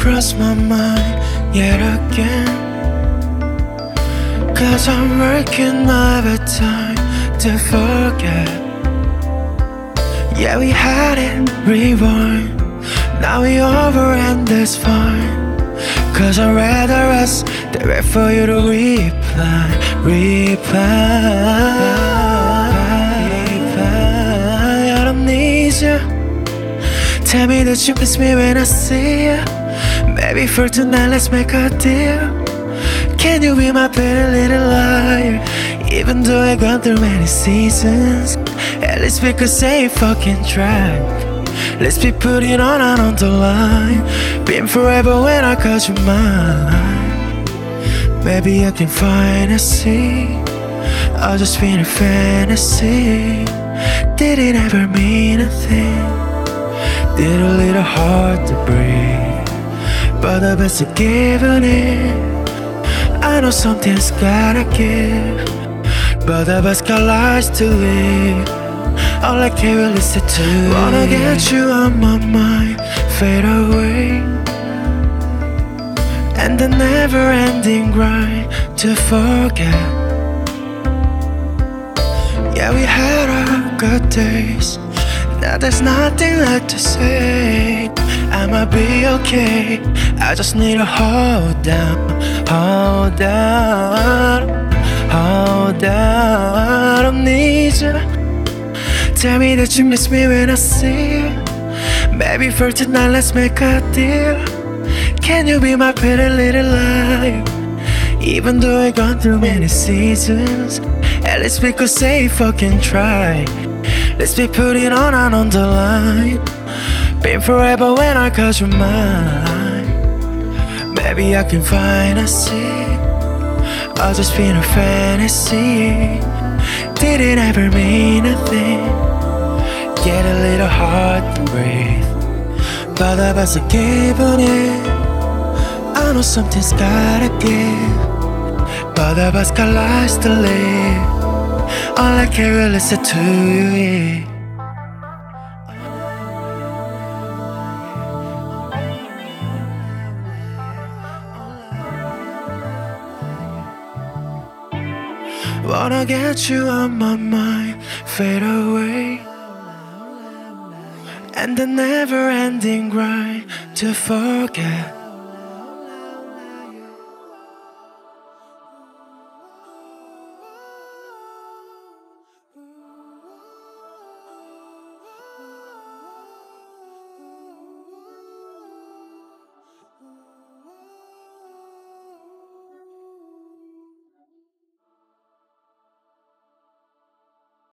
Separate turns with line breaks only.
Cross my mind yet again? Cause I'm working overtime to forget. Yeah, we had it, rewind. Now we over and that's fine. Cause I'd rather us than wait for you to reply, reply. reply. I don't need you. Tell me that you miss me when I see you. Maybe for tonight, let's make a deal. Can you be my pretty little liar? Even though I've gone through many seasons, at least we could say fucking try. Let's be putting on and on the line. Been forever when I called you mine. Maybe I can find a sea. I'll just be in a fantasy. Did it ever mean a thing? Did a little hard to breathe. But the best of giving it. I know something's gotta give. But the best got lives to live. All I care is listen to Wanna get you on my mind, fade away And the never-ending grind to forget Yeah, we had our good days Now there's nothing left to say I'ma be okay I just need to hold down, hold down, hold down I don't need you Tell me that you miss me when I see you. Maybe for tonight, let's make a deal. Can you be my pretty little liar? Even though I've gone through many seasons, at least we could say fucking try. Let's be putting on and on the line. Been forever when I call you mine. Maybe I can find a seat. I'll just be in a fantasy. Did it ever mean a thing? Get a little hard to breathe. 받아봐서 기분이 I know something's gotta give. 받아봐서 got lives to live. All I care is listen to you. Yeah. Wanna get you on my mind, fade away. And the never ending grind to forget.